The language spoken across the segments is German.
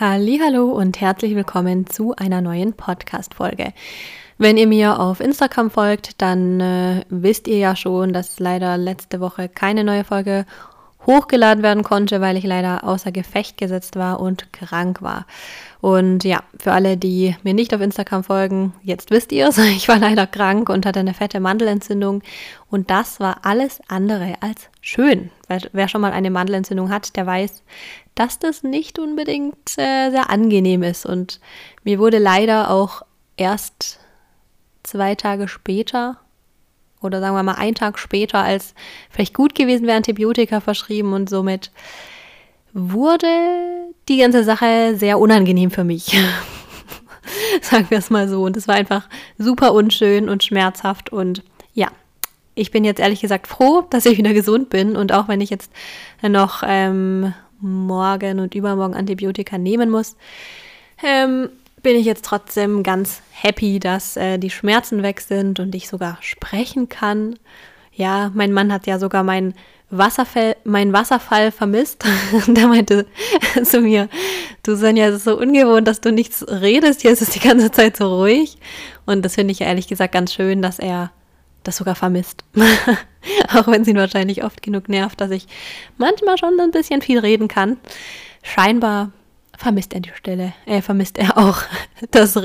Hallo und herzlich willkommen zu einer neuen Podcast Folge. Wenn ihr mir auf Instagram folgt, dann äh, wisst ihr ja schon, dass leider letzte Woche keine neue Folge hochgeladen werden konnte, weil ich leider außer Gefecht gesetzt war und krank war. Und ja, für alle, die mir nicht auf Instagram folgen, jetzt wisst ihr es, ich war leider krank und hatte eine fette Mandelentzündung und das war alles andere als schön. Wer, schon mal eine Mandelentzündung hat, der weiß, dass das nicht unbedingt äh, sehr angenehm ist und mir wurde leider auch erst zwei Tage später oder sagen wir mal einen Tag später, als vielleicht gut gewesen wäre, Antibiotika verschrieben und somit wurde die ganze Sache sehr unangenehm für mich. sagen wir es mal so. Und es war einfach super unschön und schmerzhaft und ja. Ich bin jetzt ehrlich gesagt froh, dass ich wieder gesund bin und auch wenn ich jetzt noch ähm, morgen und übermorgen Antibiotika nehmen muss, ähm, bin ich jetzt trotzdem ganz happy, dass äh, die Schmerzen weg sind und ich sogar sprechen kann. Ja, mein Mann hat ja sogar meinen Wasserfall, mein Wasserfall vermisst. der meinte zu mir, du Sonja, es ist so ungewohnt, dass du nichts redest, hier ist es die ganze Zeit so ruhig. Und das finde ich ehrlich gesagt ganz schön, dass er das sogar vermisst. Auch wenn es ihn wahrscheinlich oft genug nervt, dass ich manchmal schon ein bisschen viel reden kann. Scheinbar vermisst er die Stelle, äh, vermisst er auch das,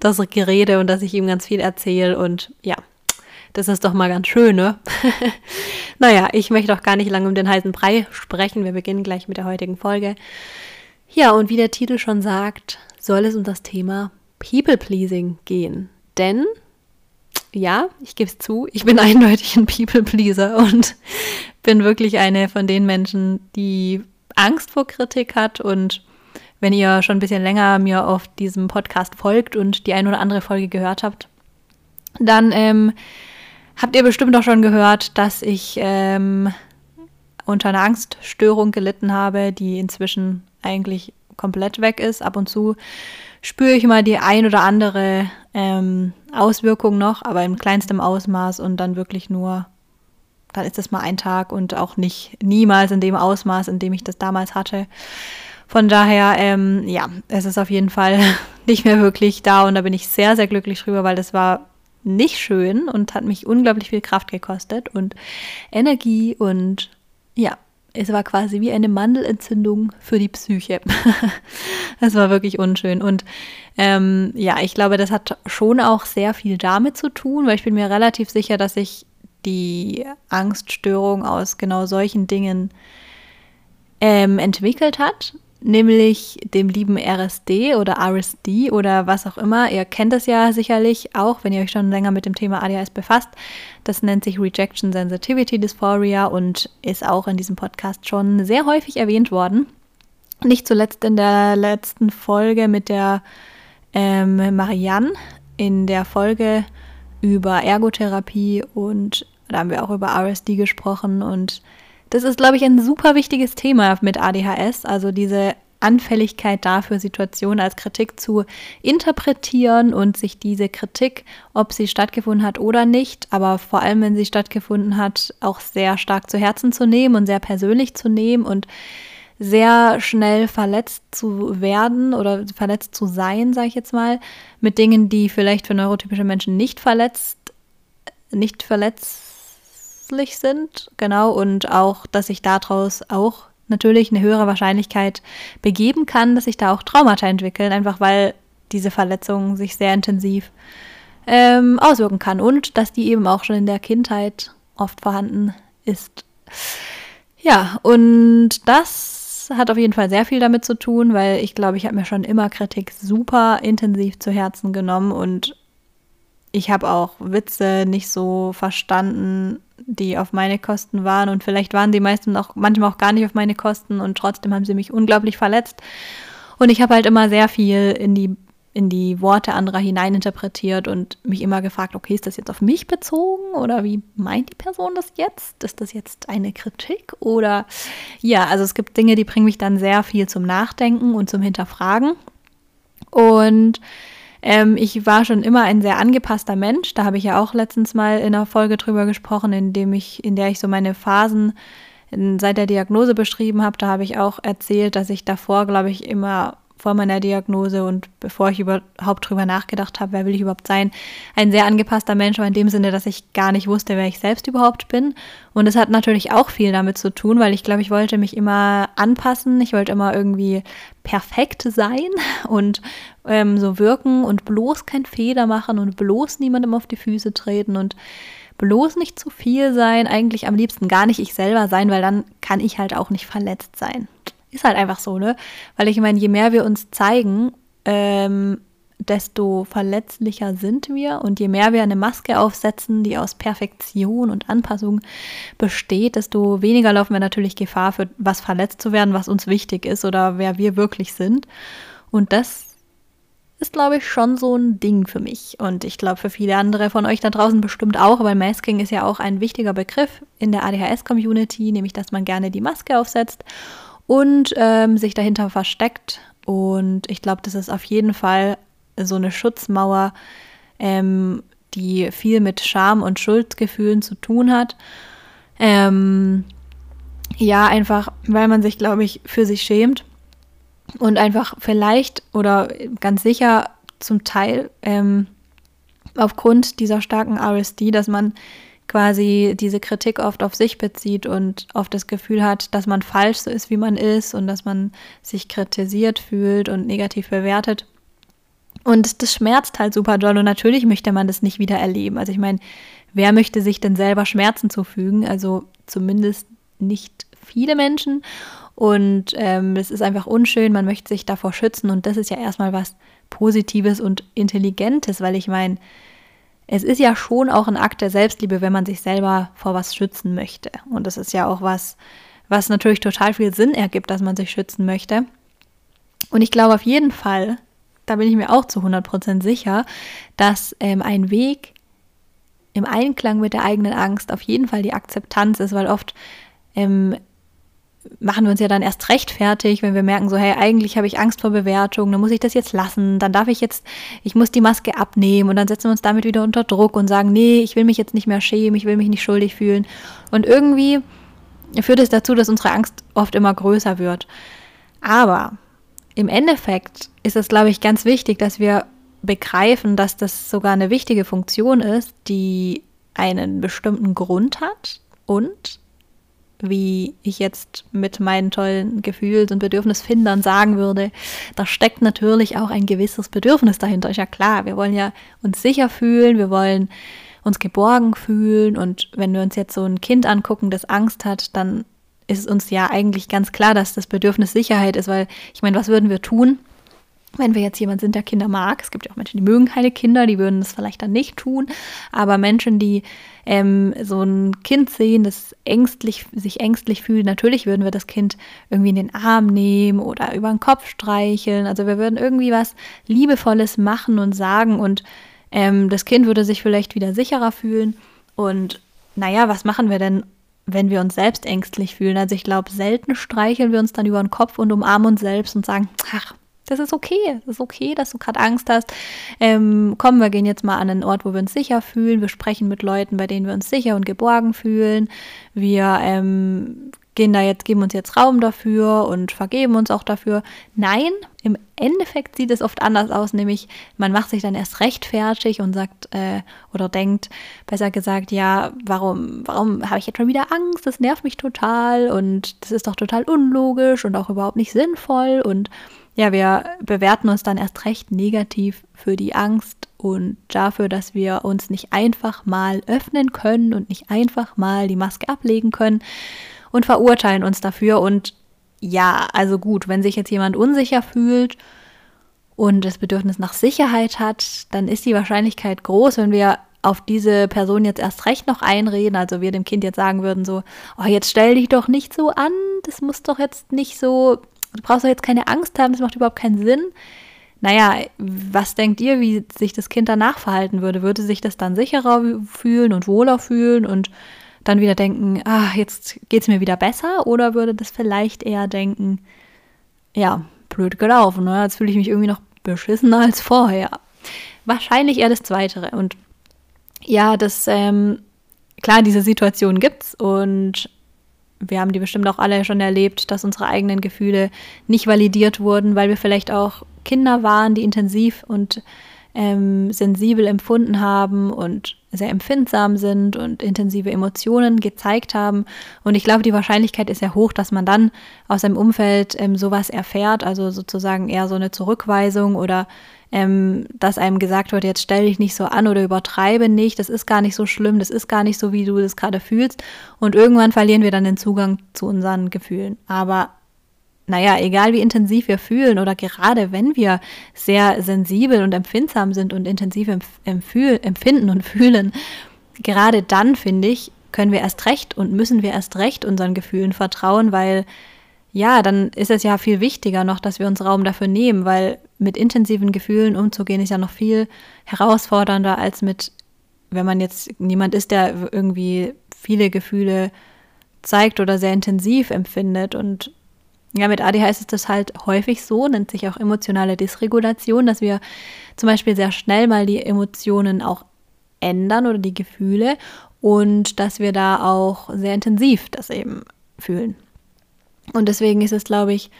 das Gerede und dass ich ihm ganz viel erzähle und ja, das ist doch mal ganz schön, ne? naja, ich möchte auch gar nicht lange um den heißen Brei sprechen. Wir beginnen gleich mit der heutigen Folge. Ja, und wie der Titel schon sagt, soll es um das Thema People Pleasing gehen. Denn, ja, ich gebe es zu, ich bin eindeutig ein People Pleaser und bin wirklich eine von den Menschen, die Angst vor Kritik hat und wenn ihr schon ein bisschen länger mir auf diesem Podcast folgt und die ein oder andere Folge gehört habt, dann ähm, habt ihr bestimmt auch schon gehört, dass ich ähm, unter einer Angststörung gelitten habe, die inzwischen eigentlich komplett weg ist. Ab und zu spüre ich mal die ein oder andere ähm, Auswirkung noch, aber im kleinstem Ausmaß und dann wirklich nur, dann ist das mal ein Tag und auch nicht niemals in dem Ausmaß, in dem ich das damals hatte. Von daher, ähm, ja, es ist auf jeden Fall nicht mehr wirklich da und da bin ich sehr, sehr glücklich drüber, weil das war nicht schön und hat mich unglaublich viel Kraft gekostet und Energie und ja, es war quasi wie eine Mandelentzündung für die Psyche. das war wirklich unschön. Und ähm, ja, ich glaube, das hat schon auch sehr viel damit zu tun, weil ich bin mir relativ sicher, dass sich die Angststörung aus genau solchen Dingen ähm, entwickelt hat nämlich dem lieben RSD oder RSD oder was auch immer. Ihr kennt das ja sicherlich auch, wenn ihr euch schon länger mit dem Thema ADHS befasst. Das nennt sich Rejection Sensitivity Dysphoria und ist auch in diesem Podcast schon sehr häufig erwähnt worden. Nicht zuletzt in der letzten Folge mit der ähm, Marianne, in der Folge über Ergotherapie und da haben wir auch über RSD gesprochen und das ist, glaube ich, ein super wichtiges Thema mit ADHS, also diese Anfälligkeit dafür, Situationen als Kritik zu interpretieren und sich diese Kritik, ob sie stattgefunden hat oder nicht, aber vor allem, wenn sie stattgefunden hat, auch sehr stark zu Herzen zu nehmen und sehr persönlich zu nehmen und sehr schnell verletzt zu werden oder verletzt zu sein, sage ich jetzt mal, mit Dingen, die vielleicht für neurotypische Menschen nicht verletzt, nicht verletzt verletzlich sind, genau, und auch, dass sich daraus auch natürlich eine höhere Wahrscheinlichkeit begeben kann, dass sich da auch Traumata entwickeln, einfach weil diese Verletzung sich sehr intensiv ähm, auswirken kann und dass die eben auch schon in der Kindheit oft vorhanden ist. Ja, und das hat auf jeden Fall sehr viel damit zu tun, weil ich glaube, ich habe mir schon immer Kritik super intensiv zu Herzen genommen und ich habe auch Witze nicht so verstanden, die auf meine Kosten waren und vielleicht waren die meisten auch manchmal auch gar nicht auf meine Kosten und trotzdem haben sie mich unglaublich verletzt. Und ich habe halt immer sehr viel in die in die Worte anderer hineininterpretiert und mich immer gefragt, okay, ist das jetzt auf mich bezogen oder wie meint die Person das jetzt? Ist das jetzt eine Kritik oder ja, also es gibt Dinge, die bringen mich dann sehr viel zum Nachdenken und zum Hinterfragen. Und ähm, ich war schon immer ein sehr angepasster Mensch. Da habe ich ja auch letztens mal in einer Folge drüber gesprochen, in dem ich, in der ich so meine Phasen seit der Diagnose beschrieben habe. Da habe ich auch erzählt, dass ich davor, glaube ich, immer vor meiner Diagnose und bevor ich überhaupt drüber nachgedacht habe, wer will ich überhaupt sein, ein sehr angepasster Mensch war in dem Sinne, dass ich gar nicht wusste, wer ich selbst überhaupt bin. Und es hat natürlich auch viel damit zu tun, weil ich glaube, ich wollte mich immer anpassen, ich wollte immer irgendwie perfekt sein und ähm, so wirken und bloß kein Fehler machen und bloß niemandem auf die Füße treten und bloß nicht zu viel sein, eigentlich am liebsten gar nicht ich selber sein, weil dann kann ich halt auch nicht verletzt sein. Ist halt einfach so, ne? Weil ich meine, je mehr wir uns zeigen, ähm, desto verletzlicher sind wir und je mehr wir eine Maske aufsetzen, die aus Perfektion und Anpassung besteht, desto weniger laufen wir natürlich Gefahr, für was verletzt zu werden, was uns wichtig ist oder wer wir wirklich sind. Und das ist, glaube ich, schon so ein Ding für mich. Und ich glaube, für viele andere von euch da draußen bestimmt auch, weil Masking ist ja auch ein wichtiger Begriff in der ADHS-Community, nämlich dass man gerne die Maske aufsetzt und ähm, sich dahinter versteckt. Und ich glaube, das ist auf jeden Fall so eine Schutzmauer, ähm, die viel mit Scham und Schuldgefühlen zu tun hat. Ähm, ja, einfach, weil man sich, glaube ich, für sich schämt und einfach vielleicht oder ganz sicher zum Teil ähm, aufgrund dieser starken RSD, dass man quasi diese Kritik oft auf sich bezieht und oft das Gefühl hat, dass man falsch so ist, wie man ist und dass man sich kritisiert fühlt und negativ bewertet. Und das schmerzt halt super doll und natürlich möchte man das nicht wieder erleben. Also ich meine, wer möchte sich denn selber Schmerzen zufügen? Also zumindest nicht viele Menschen. Und ähm, es ist einfach unschön, man möchte sich davor schützen und das ist ja erstmal was Positives und Intelligentes, weil ich meine, es ist ja schon auch ein Akt der Selbstliebe, wenn man sich selber vor was schützen möchte. Und das ist ja auch was, was natürlich total viel Sinn ergibt, dass man sich schützen möchte. Und ich glaube auf jeden Fall, da bin ich mir auch zu 100% sicher, dass ähm, ein Weg im Einklang mit der eigenen Angst auf jeden Fall die Akzeptanz ist, weil oft ähm, machen wir uns ja dann erst recht fertig, wenn wir merken, so, hey, eigentlich habe ich Angst vor Bewertung, dann muss ich das jetzt lassen, dann darf ich jetzt, ich muss die Maske abnehmen und dann setzen wir uns damit wieder unter Druck und sagen, nee, ich will mich jetzt nicht mehr schämen, ich will mich nicht schuldig fühlen. Und irgendwie führt es dazu, dass unsere Angst oft immer größer wird. Aber im Endeffekt ist es, glaube ich, ganz wichtig, dass wir begreifen, dass das sogar eine wichtige Funktion ist, die einen bestimmten Grund hat und wie ich jetzt mit meinen tollen Gefühls- und Bedürfnisfindern sagen würde, da steckt natürlich auch ein gewisses Bedürfnis dahinter. Ist ja klar, wir wollen ja uns sicher fühlen, wir wollen uns geborgen fühlen und wenn wir uns jetzt so ein Kind angucken, das Angst hat, dann ist uns ja eigentlich ganz klar, dass das Bedürfnis Sicherheit ist, weil ich meine, was würden wir tun? Wenn wir jetzt jemand sind, der Kinder mag, es gibt ja auch Menschen, die mögen keine Kinder, die würden das vielleicht dann nicht tun, aber Menschen, die ähm, so ein Kind sehen, das ängstlich, sich ängstlich fühlt, natürlich würden wir das Kind irgendwie in den Arm nehmen oder über den Kopf streicheln, also wir würden irgendwie was Liebevolles machen und sagen und ähm, das Kind würde sich vielleicht wieder sicherer fühlen und naja, was machen wir denn, wenn wir uns selbst ängstlich fühlen? Also ich glaube, selten streicheln wir uns dann über den Kopf und umarmen uns selbst und sagen, ach, das ist okay. Das ist okay, dass du gerade Angst hast. Ähm, komm, wir gehen jetzt mal an einen Ort, wo wir uns sicher fühlen. Wir sprechen mit Leuten, bei denen wir uns sicher und geborgen fühlen. Wir ähm, gehen da jetzt, geben uns jetzt Raum dafür und vergeben uns auch dafür. Nein, im Endeffekt sieht es oft anders aus, nämlich man macht sich dann erst recht fertig und sagt äh, oder denkt, besser gesagt, ja, warum, warum habe ich jetzt schon wieder Angst? Das nervt mich total und das ist doch total unlogisch und auch überhaupt nicht sinnvoll und ja, wir bewerten uns dann erst recht negativ für die Angst und dafür, dass wir uns nicht einfach mal öffnen können und nicht einfach mal die Maske ablegen können und verurteilen uns dafür. Und ja, also gut, wenn sich jetzt jemand unsicher fühlt und das Bedürfnis nach Sicherheit hat, dann ist die Wahrscheinlichkeit groß, wenn wir auf diese Person jetzt erst recht noch einreden, also wir dem Kind jetzt sagen würden so, oh, jetzt stell dich doch nicht so an, das muss doch jetzt nicht so Du brauchst doch jetzt keine Angst haben, das macht überhaupt keinen Sinn. Naja, was denkt ihr, wie sich das Kind danach verhalten würde? Würde sich das dann sicherer fühlen und wohler fühlen und dann wieder denken, ah, jetzt geht es mir wieder besser? Oder würde das vielleicht eher denken, ja, blöd gelaufen, ne? jetzt fühle ich mich irgendwie noch beschissener als vorher. Wahrscheinlich eher das Zweite. Und ja, das, ähm, klar, diese Situation gibt's und wir haben die bestimmt auch alle schon erlebt, dass unsere eigenen Gefühle nicht validiert wurden, weil wir vielleicht auch Kinder waren, die intensiv und ähm, sensibel empfunden haben und sehr empfindsam sind und intensive Emotionen gezeigt haben. Und ich glaube, die Wahrscheinlichkeit ist ja hoch, dass man dann aus seinem Umfeld ähm, sowas erfährt, also sozusagen eher so eine Zurückweisung oder ähm, dass einem gesagt wird, jetzt stell dich nicht so an oder übertreibe nicht, das ist gar nicht so schlimm, das ist gar nicht so, wie du das gerade fühlst. Und irgendwann verlieren wir dann den Zugang zu unseren Gefühlen. Aber naja, egal wie intensiv wir fühlen oder gerade wenn wir sehr sensibel und empfindsam sind und intensiv empfinden und fühlen, gerade dann, finde ich, können wir erst recht und müssen wir erst recht unseren Gefühlen vertrauen, weil ja, dann ist es ja viel wichtiger noch, dass wir uns Raum dafür nehmen, weil mit intensiven Gefühlen umzugehen ist ja noch viel herausfordernder als mit, wenn man jetzt niemand ist, der irgendwie viele Gefühle zeigt oder sehr intensiv empfindet und ja, mit ADHS ist das halt häufig so, nennt sich auch emotionale Dysregulation, dass wir zum Beispiel sehr schnell mal die Emotionen auch ändern oder die Gefühle und dass wir da auch sehr intensiv das eben fühlen. Und deswegen ist es, glaube ich,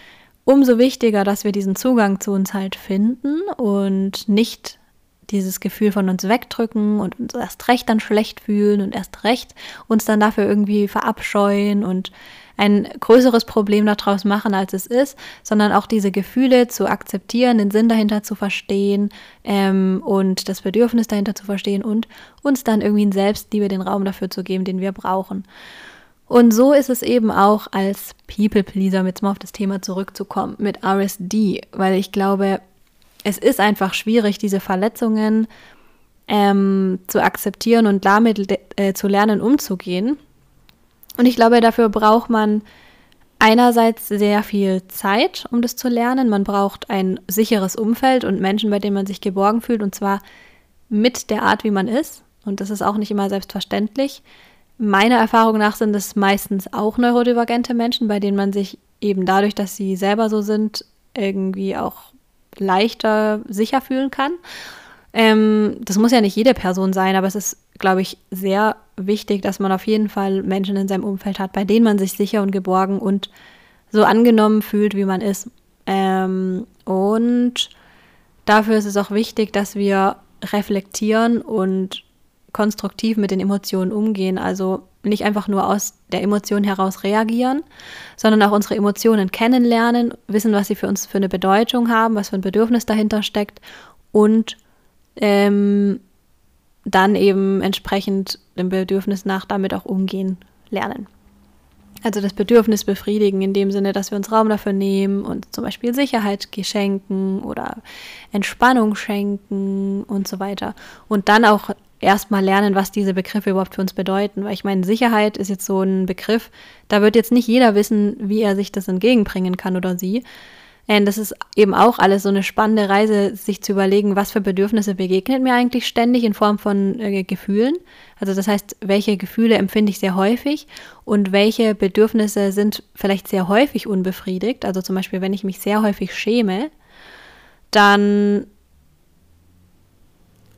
umso wichtiger, dass wir diesen Zugang zu uns halt finden und nicht dieses Gefühl von uns wegdrücken und uns erst recht dann schlecht fühlen und erst recht uns dann dafür irgendwie verabscheuen und ein größeres Problem daraus machen, als es ist, sondern auch diese Gefühle zu akzeptieren, den Sinn dahinter zu verstehen ähm, und das Bedürfnis dahinter zu verstehen und uns dann irgendwie in Selbstliebe den Raum dafür zu geben, den wir brauchen. Und so ist es eben auch als People-Pleaser, um jetzt mal auf das Thema zurückzukommen, mit RSD, weil ich glaube, es ist einfach schwierig, diese Verletzungen ähm, zu akzeptieren und damit äh, zu lernen, umzugehen. Und ich glaube, dafür braucht man einerseits sehr viel Zeit, um das zu lernen. Man braucht ein sicheres Umfeld und Menschen, bei denen man sich geborgen fühlt, und zwar mit der Art, wie man ist. Und das ist auch nicht immer selbstverständlich. Meiner Erfahrung nach sind es meistens auch neurodivergente Menschen, bei denen man sich eben dadurch, dass sie selber so sind, irgendwie auch leichter sicher fühlen kann. Ähm, das muss ja nicht jede Person sein, aber es ist, glaube ich, sehr wichtig, dass man auf jeden Fall Menschen in seinem Umfeld hat, bei denen man sich sicher und geborgen und so angenommen fühlt, wie man ist. Ähm, und dafür ist es auch wichtig, dass wir reflektieren und konstruktiv mit den Emotionen umgehen. Also nicht einfach nur aus der Emotion heraus reagieren, sondern auch unsere Emotionen kennenlernen, wissen, was sie für uns für eine Bedeutung haben, was für ein Bedürfnis dahinter steckt und ähm, dann eben entsprechend dem Bedürfnis nach damit auch umgehen lernen. Also das Bedürfnis befriedigen in dem Sinne, dass wir uns Raum dafür nehmen und zum Beispiel Sicherheit schenken oder Entspannung schenken und so weiter. Und dann auch erstmal lernen, was diese Begriffe überhaupt für uns bedeuten. Weil ich meine, Sicherheit ist jetzt so ein Begriff, da wird jetzt nicht jeder wissen, wie er sich das entgegenbringen kann oder sie. Das ist eben auch alles so eine spannende Reise, sich zu überlegen, was für Bedürfnisse begegnet mir eigentlich ständig in Form von äh, Gefühlen. Also das heißt, welche Gefühle empfinde ich sehr häufig und welche Bedürfnisse sind vielleicht sehr häufig unbefriedigt. Also zum Beispiel, wenn ich mich sehr häufig schäme, dann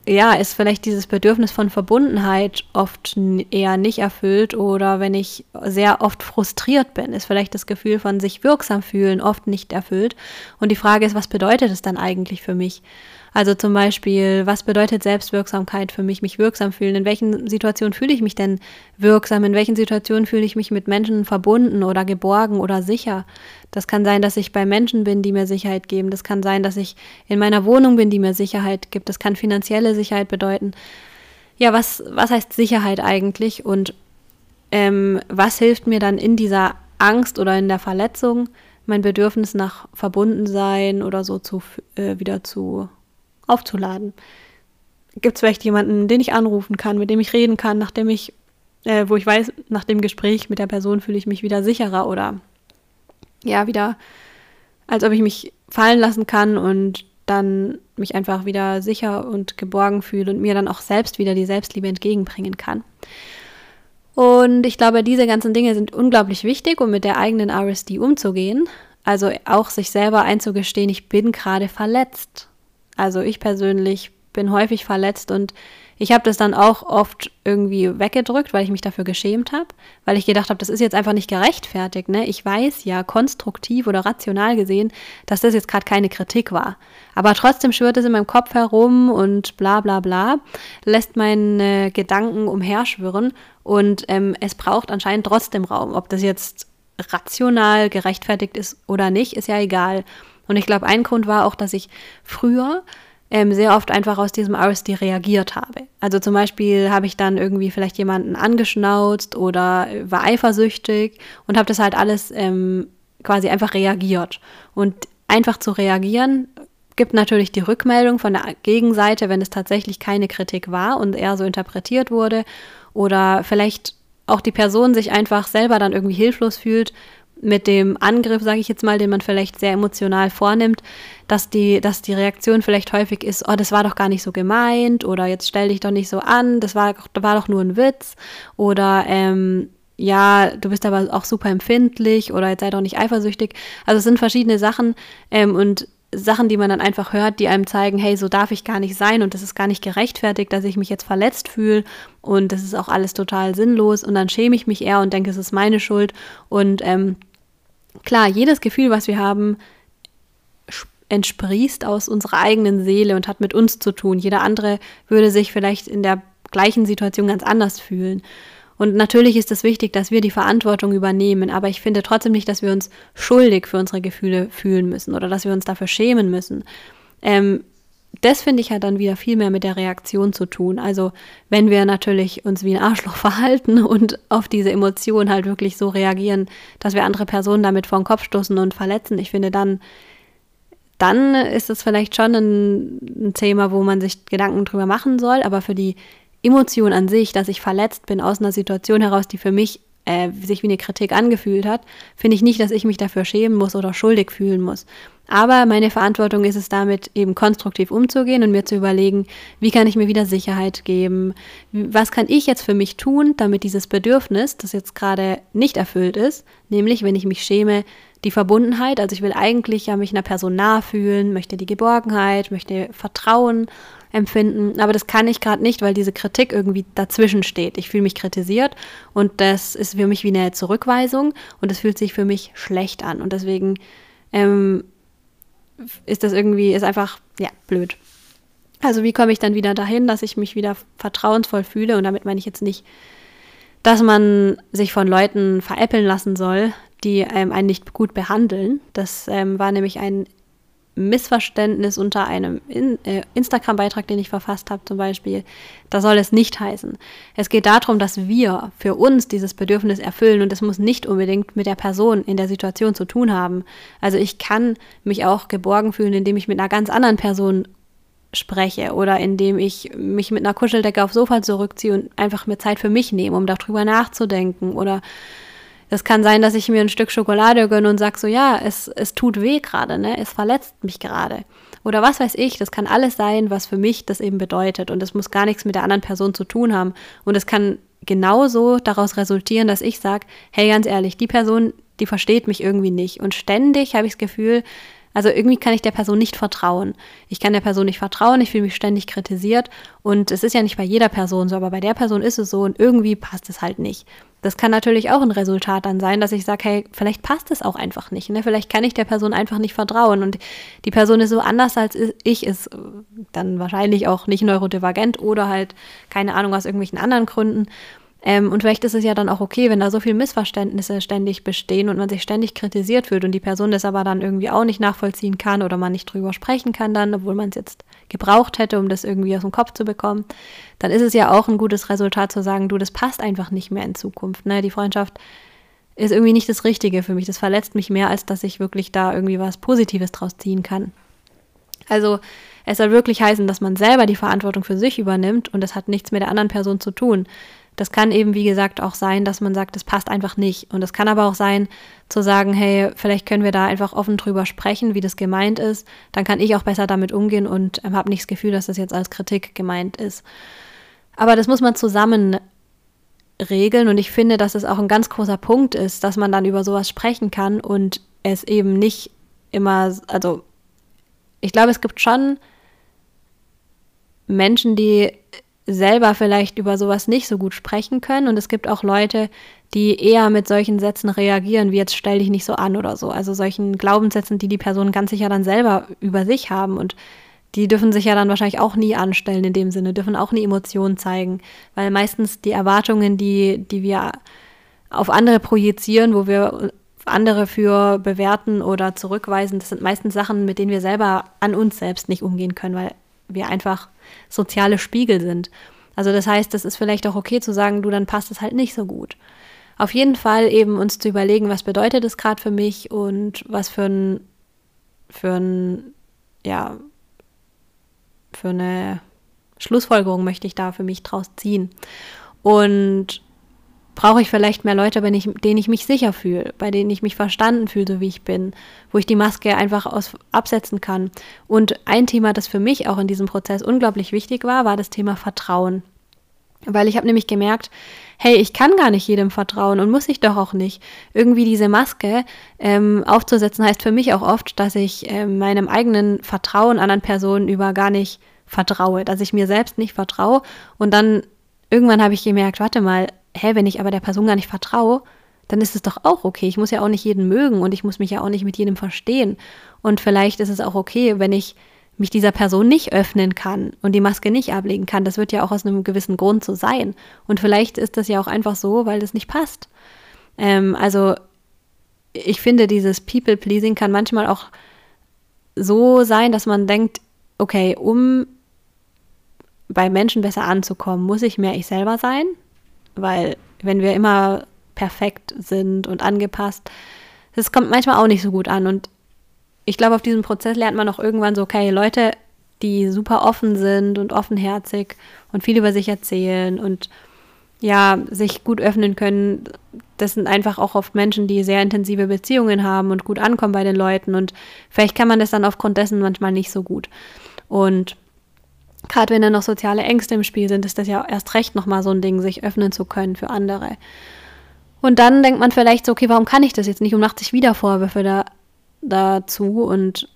ja, ist vielleicht dieses Bedürfnis von Verbundenheit oft eher nicht erfüllt oder wenn ich sehr oft frustriert bin, ist vielleicht das Gefühl von sich wirksam fühlen oft nicht erfüllt. Und die Frage ist, was bedeutet es dann eigentlich für mich? Also zum Beispiel, was bedeutet Selbstwirksamkeit für mich, mich wirksam fühlen? In welchen Situationen fühle ich mich denn wirksam? In welchen Situationen fühle ich mich mit Menschen verbunden oder geborgen oder sicher? Das kann sein, dass ich bei Menschen bin, die mir Sicherheit geben. Das kann sein, dass ich in meiner Wohnung bin, die mir Sicherheit gibt. Das kann finanzielle Sicherheit bedeuten. Ja, was, was heißt Sicherheit eigentlich? Und ähm, was hilft mir dann in dieser Angst oder in der Verletzung, mein Bedürfnis nach Verbundensein oder so zu, äh, wieder zu aufzuladen. Gibt es vielleicht jemanden, den ich anrufen kann, mit dem ich reden kann, nachdem ich, äh, wo ich weiß, nach dem Gespräch mit der Person fühle ich mich wieder sicherer oder ja, wieder, als ob ich mich fallen lassen kann und dann mich einfach wieder sicher und geborgen fühle und mir dann auch selbst wieder die Selbstliebe entgegenbringen kann. Und ich glaube, diese ganzen Dinge sind unglaublich wichtig, um mit der eigenen RSD umzugehen. Also auch sich selber einzugestehen, ich bin gerade verletzt. Also ich persönlich bin häufig verletzt und ich habe das dann auch oft irgendwie weggedrückt, weil ich mich dafür geschämt habe, weil ich gedacht habe, das ist jetzt einfach nicht gerechtfertigt. Ne? Ich weiß ja konstruktiv oder rational gesehen, dass das jetzt gerade keine Kritik war. Aber trotzdem schwirrt es in meinem Kopf herum und bla bla bla, lässt meine Gedanken umherschwirren und ähm, es braucht anscheinend trotzdem Raum. Ob das jetzt rational gerechtfertigt ist oder nicht, ist ja egal. Und ich glaube, ein Grund war auch, dass ich früher ähm, sehr oft einfach aus diesem RSD reagiert habe. Also zum Beispiel habe ich dann irgendwie vielleicht jemanden angeschnauzt oder war eifersüchtig und habe das halt alles ähm, quasi einfach reagiert. Und einfach zu reagieren gibt natürlich die Rückmeldung von der Gegenseite, wenn es tatsächlich keine Kritik war und eher so interpretiert wurde oder vielleicht auch die Person sich einfach selber dann irgendwie hilflos fühlt mit dem Angriff, sage ich jetzt mal, den man vielleicht sehr emotional vornimmt, dass die, dass die Reaktion vielleicht häufig ist, oh, das war doch gar nicht so gemeint oder jetzt stell dich doch nicht so an, das war, war doch nur ein Witz oder ähm, ja, du bist aber auch super empfindlich oder jetzt sei doch nicht eifersüchtig. Also es sind verschiedene Sachen ähm, und Sachen, die man dann einfach hört, die einem zeigen, hey, so darf ich gar nicht sein und das ist gar nicht gerechtfertigt, dass ich mich jetzt verletzt fühle und das ist auch alles total sinnlos und dann schäme ich mich eher und denke, es ist meine Schuld und ähm, klar, jedes Gefühl, was wir haben, entsprießt aus unserer eigenen Seele und hat mit uns zu tun. Jeder andere würde sich vielleicht in der gleichen Situation ganz anders fühlen. Und natürlich ist es wichtig, dass wir die Verantwortung übernehmen, aber ich finde trotzdem nicht, dass wir uns schuldig für unsere Gefühle fühlen müssen oder dass wir uns dafür schämen müssen. Ähm, das finde ich hat dann wieder viel mehr mit der Reaktion zu tun. Also wenn wir natürlich uns wie ein Arschloch verhalten und auf diese Emotion halt wirklich so reagieren, dass wir andere Personen damit vor den Kopf stoßen und verletzen, ich finde dann, dann ist es vielleicht schon ein, ein Thema, wo man sich Gedanken drüber machen soll. Aber für die Emotion an sich, dass ich verletzt bin aus einer Situation heraus, die für mich äh, sich wie eine Kritik angefühlt hat, finde ich nicht, dass ich mich dafür schämen muss oder schuldig fühlen muss. Aber meine Verantwortung ist es damit, eben konstruktiv umzugehen und mir zu überlegen, wie kann ich mir wieder Sicherheit geben? Was kann ich jetzt für mich tun, damit dieses Bedürfnis, das jetzt gerade nicht erfüllt ist, nämlich wenn ich mich schäme, die Verbundenheit, also ich will eigentlich ja mich einer Person nah fühlen, möchte die Geborgenheit, möchte Vertrauen empfinden, aber das kann ich gerade nicht, weil diese Kritik irgendwie dazwischen steht. Ich fühle mich kritisiert und das ist für mich wie eine Zurückweisung und es fühlt sich für mich schlecht an und deswegen ähm, ist das irgendwie, ist einfach, ja, blöd. Also wie komme ich dann wieder dahin, dass ich mich wieder vertrauensvoll fühle und damit meine ich jetzt nicht, dass man sich von Leuten veräppeln lassen soll, die ähm, einen nicht gut behandeln. Das ähm, war nämlich ein Missverständnis unter einem In äh, Instagram-Beitrag, den ich verfasst habe zum Beispiel. Da soll es nicht heißen. Es geht darum, dass wir für uns dieses Bedürfnis erfüllen und es muss nicht unbedingt mit der Person in der Situation zu tun haben. Also ich kann mich auch geborgen fühlen, indem ich mit einer ganz anderen Person spreche oder indem ich mich mit einer Kuscheldecke aufs Sofa zurückziehe und einfach mir Zeit für mich nehme, um darüber nachzudenken oder das kann sein, dass ich mir ein Stück Schokolade gönne und sage so, ja, es, es tut weh gerade, ne? Es verletzt mich gerade. Oder was weiß ich, das kann alles sein, was für mich das eben bedeutet. Und es muss gar nichts mit der anderen Person zu tun haben. Und es kann genauso daraus resultieren, dass ich sage, hey, ganz ehrlich, die Person, die versteht mich irgendwie nicht. Und ständig habe ich das Gefühl, also irgendwie kann ich der Person nicht vertrauen. Ich kann der Person nicht vertrauen, ich fühle mich ständig kritisiert und es ist ja nicht bei jeder Person so, aber bei der Person ist es so und irgendwie passt es halt nicht. Das kann natürlich auch ein Resultat dann sein, dass ich sage, hey, vielleicht passt es auch einfach nicht. Ne? Vielleicht kann ich der Person einfach nicht vertrauen und die Person ist so anders als ich, ist dann wahrscheinlich auch nicht neurodivergent oder halt keine Ahnung aus irgendwelchen anderen Gründen. Ähm, und vielleicht ist es ja dann auch okay, wenn da so viele Missverständnisse ständig bestehen und man sich ständig kritisiert fühlt und die Person das aber dann irgendwie auch nicht nachvollziehen kann oder man nicht drüber sprechen kann dann, obwohl man es jetzt gebraucht hätte, um das irgendwie aus dem Kopf zu bekommen, dann ist es ja auch ein gutes Resultat zu sagen, du, das passt einfach nicht mehr in Zukunft. Ne? Die Freundschaft ist irgendwie nicht das Richtige für mich. Das verletzt mich mehr, als dass ich wirklich da irgendwie was Positives draus ziehen kann. Also es soll wirklich heißen, dass man selber die Verantwortung für sich übernimmt und das hat nichts mit der anderen Person zu tun. Das kann eben, wie gesagt, auch sein, dass man sagt, das passt einfach nicht. Und es kann aber auch sein, zu sagen, hey, vielleicht können wir da einfach offen drüber sprechen, wie das gemeint ist. Dann kann ich auch besser damit umgehen und ähm, habe nicht das Gefühl, dass das jetzt als Kritik gemeint ist. Aber das muss man zusammen regeln und ich finde, dass es auch ein ganz großer Punkt ist, dass man dann über sowas sprechen kann und es eben nicht immer, also ich glaube, es gibt schon Menschen, die selber vielleicht über sowas nicht so gut sprechen können. Und es gibt auch Leute, die eher mit solchen Sätzen reagieren, wie jetzt stell dich nicht so an oder so. Also solchen Glaubenssätzen, die die Personen ganz sicher dann selber über sich haben. Und die dürfen sich ja dann wahrscheinlich auch nie anstellen in dem Sinne, dürfen auch nie Emotionen zeigen. Weil meistens die Erwartungen, die, die wir auf andere projizieren, wo wir andere für bewerten oder zurückweisen, das sind meistens Sachen, mit denen wir selber an uns selbst nicht umgehen können, weil wir einfach soziale Spiegel sind. Also das heißt, das ist vielleicht auch okay zu sagen, du, dann passt es halt nicht so gut. Auf jeden Fall eben uns zu überlegen, was bedeutet es gerade für mich und was für ein, für ein, ja, für eine Schlussfolgerung möchte ich da für mich draus ziehen. Und brauche ich vielleicht mehr Leute, bei denen ich mich sicher fühle, bei denen ich mich verstanden fühle, so wie ich bin, wo ich die Maske einfach aus, absetzen kann. Und ein Thema, das für mich auch in diesem Prozess unglaublich wichtig war, war das Thema Vertrauen. Weil ich habe nämlich gemerkt, hey, ich kann gar nicht jedem vertrauen und muss ich doch auch nicht. Irgendwie diese Maske ähm, aufzusetzen heißt für mich auch oft, dass ich äh, meinem eigenen Vertrauen anderen Personen über gar nicht vertraue, dass ich mir selbst nicht vertraue und dann irgendwann habe ich gemerkt, warte mal, hä, wenn ich aber der Person gar nicht vertraue, dann ist es doch auch okay. Ich muss ja auch nicht jeden mögen und ich muss mich ja auch nicht mit jedem verstehen. Und vielleicht ist es auch okay, wenn ich mich dieser Person nicht öffnen kann und die Maske nicht ablegen kann. Das wird ja auch aus einem gewissen Grund so sein. Und vielleicht ist das ja auch einfach so, weil das nicht passt. Ähm, also ich finde, dieses People-Pleasing kann manchmal auch so sein, dass man denkt, okay, um bei Menschen besser anzukommen, muss ich mehr ich selber sein weil wenn wir immer perfekt sind und angepasst, das kommt manchmal auch nicht so gut an. Und ich glaube, auf diesem Prozess lernt man auch irgendwann so, okay, Leute, die super offen sind und offenherzig und viel über sich erzählen und ja, sich gut öffnen können, das sind einfach auch oft Menschen, die sehr intensive Beziehungen haben und gut ankommen bei den Leuten. Und vielleicht kann man das dann aufgrund dessen manchmal nicht so gut. Und gerade wenn da noch soziale Ängste im Spiel sind, ist das ja erst recht nochmal so ein Ding, sich öffnen zu können für andere. Und dann denkt man vielleicht so, okay, warum kann ich das jetzt nicht und macht sich wieder Vorwürfe da, dazu und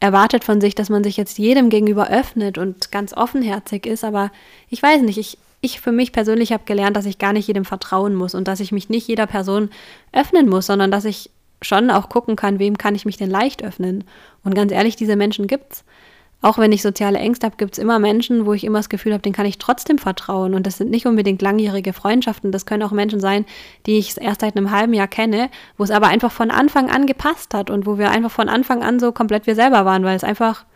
erwartet von sich, dass man sich jetzt jedem gegenüber öffnet und ganz offenherzig ist. Aber ich weiß nicht, ich, ich für mich persönlich habe gelernt, dass ich gar nicht jedem vertrauen muss und dass ich mich nicht jeder Person öffnen muss, sondern dass ich schon auch gucken kann, wem kann ich mich denn leicht öffnen. Und ganz ehrlich, diese Menschen gibt's auch wenn ich soziale Ängste habe, gibt es immer Menschen, wo ich immer das Gefühl habe, denen kann ich trotzdem vertrauen. Und das sind nicht unbedingt langjährige Freundschaften. Das können auch Menschen sein, die ich erst seit einem halben Jahr kenne, wo es aber einfach von Anfang an gepasst hat und wo wir einfach von Anfang an so komplett wir selber waren, weil es einfach,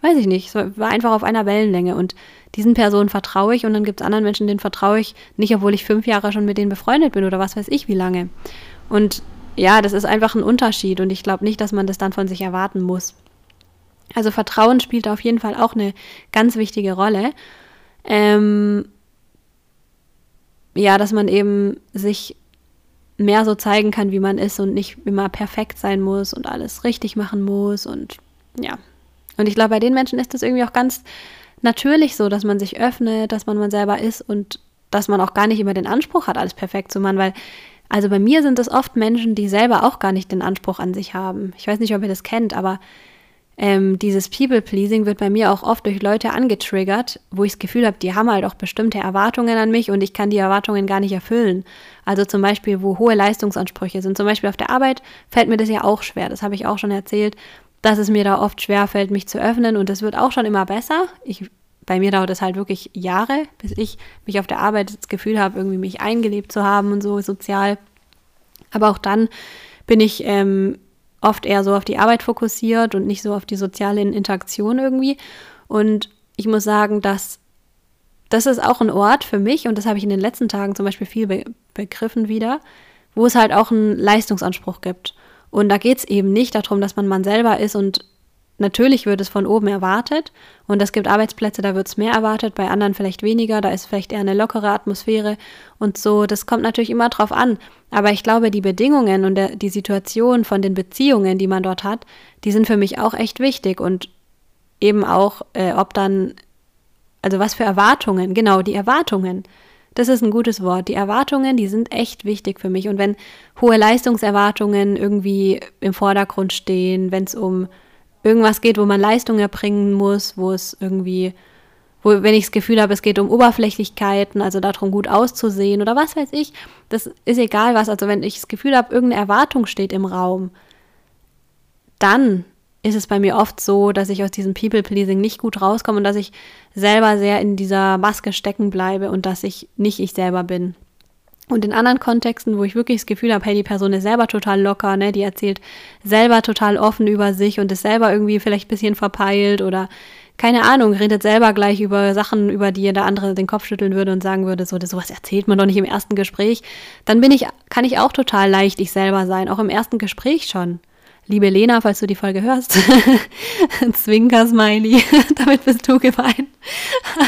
weiß ich nicht, war einfach auf einer Wellenlänge. Und diesen Personen vertraue ich und dann gibt es anderen Menschen, denen vertraue ich nicht, obwohl ich fünf Jahre schon mit denen befreundet bin oder was weiß ich wie lange. Und ja, das ist einfach ein Unterschied und ich glaube nicht, dass man das dann von sich erwarten muss. Also Vertrauen spielt auf jeden Fall auch eine ganz wichtige Rolle. Ähm, ja, dass man eben sich mehr so zeigen kann, wie man ist und nicht immer perfekt sein muss und alles richtig machen muss und ja. Und ich glaube, bei den Menschen ist das irgendwie auch ganz natürlich so, dass man sich öffnet, dass man man selber ist und dass man auch gar nicht immer den Anspruch hat, alles perfekt zu machen, weil also bei mir sind es oft Menschen, die selber auch gar nicht den Anspruch an sich haben. Ich weiß nicht, ob ihr das kennt, aber ähm, dieses People-Pleasing wird bei mir auch oft durch Leute angetriggert, wo ich das Gefühl habe, die haben halt auch bestimmte Erwartungen an mich und ich kann die Erwartungen gar nicht erfüllen. Also zum Beispiel, wo hohe Leistungsansprüche sind. Zum Beispiel auf der Arbeit fällt mir das ja auch schwer. Das habe ich auch schon erzählt, dass es mir da oft schwer fällt, mich zu öffnen und das wird auch schon immer besser. Ich, bei mir dauert es halt wirklich Jahre, bis ich mich auf der Arbeit das Gefühl habe, irgendwie mich eingelebt zu haben und so sozial. Aber auch dann bin ich ähm, oft eher so auf die Arbeit fokussiert und nicht so auf die sozialen Interaktionen irgendwie. Und ich muss sagen, dass das ist auch ein Ort für mich und das habe ich in den letzten Tagen zum Beispiel viel be begriffen wieder, wo es halt auch einen Leistungsanspruch gibt. Und da geht es eben nicht darum, dass man man selber ist und Natürlich wird es von oben erwartet und es gibt Arbeitsplätze, da wird es mehr erwartet, bei anderen vielleicht weniger, da ist vielleicht eher eine lockere Atmosphäre und so. Das kommt natürlich immer drauf an. Aber ich glaube, die Bedingungen und der, die Situation von den Beziehungen, die man dort hat, die sind für mich auch echt wichtig und eben auch, äh, ob dann, also was für Erwartungen, genau, die Erwartungen. Das ist ein gutes Wort. Die Erwartungen, die sind echt wichtig für mich. Und wenn hohe Leistungserwartungen irgendwie im Vordergrund stehen, wenn es um irgendwas geht, wo man Leistung erbringen muss, wo es irgendwie wo, wenn ich das Gefühl habe, es geht um Oberflächlichkeiten, also darum, gut auszusehen oder was weiß ich, das ist egal was. Also wenn ich das Gefühl habe, irgendeine Erwartung steht im Raum, dann ist es bei mir oft so, dass ich aus diesem People-Pleasing nicht gut rauskomme und dass ich selber sehr in dieser Maske stecken bleibe und dass ich nicht ich selber bin. Und in anderen Kontexten, wo ich wirklich das Gefühl habe, hey, die Person ist selber total locker, ne, die erzählt selber total offen über sich und ist selber irgendwie vielleicht ein bisschen verpeilt oder keine Ahnung, redet selber gleich über Sachen, über die der andere den Kopf schütteln würde und sagen würde, so, sowas erzählt man doch nicht im ersten Gespräch, dann bin ich, kann ich auch total leicht ich selber sein, auch im ersten Gespräch schon. Liebe Lena, falls du die Folge hörst, Zwinker-Smiley, damit bist du gemeint.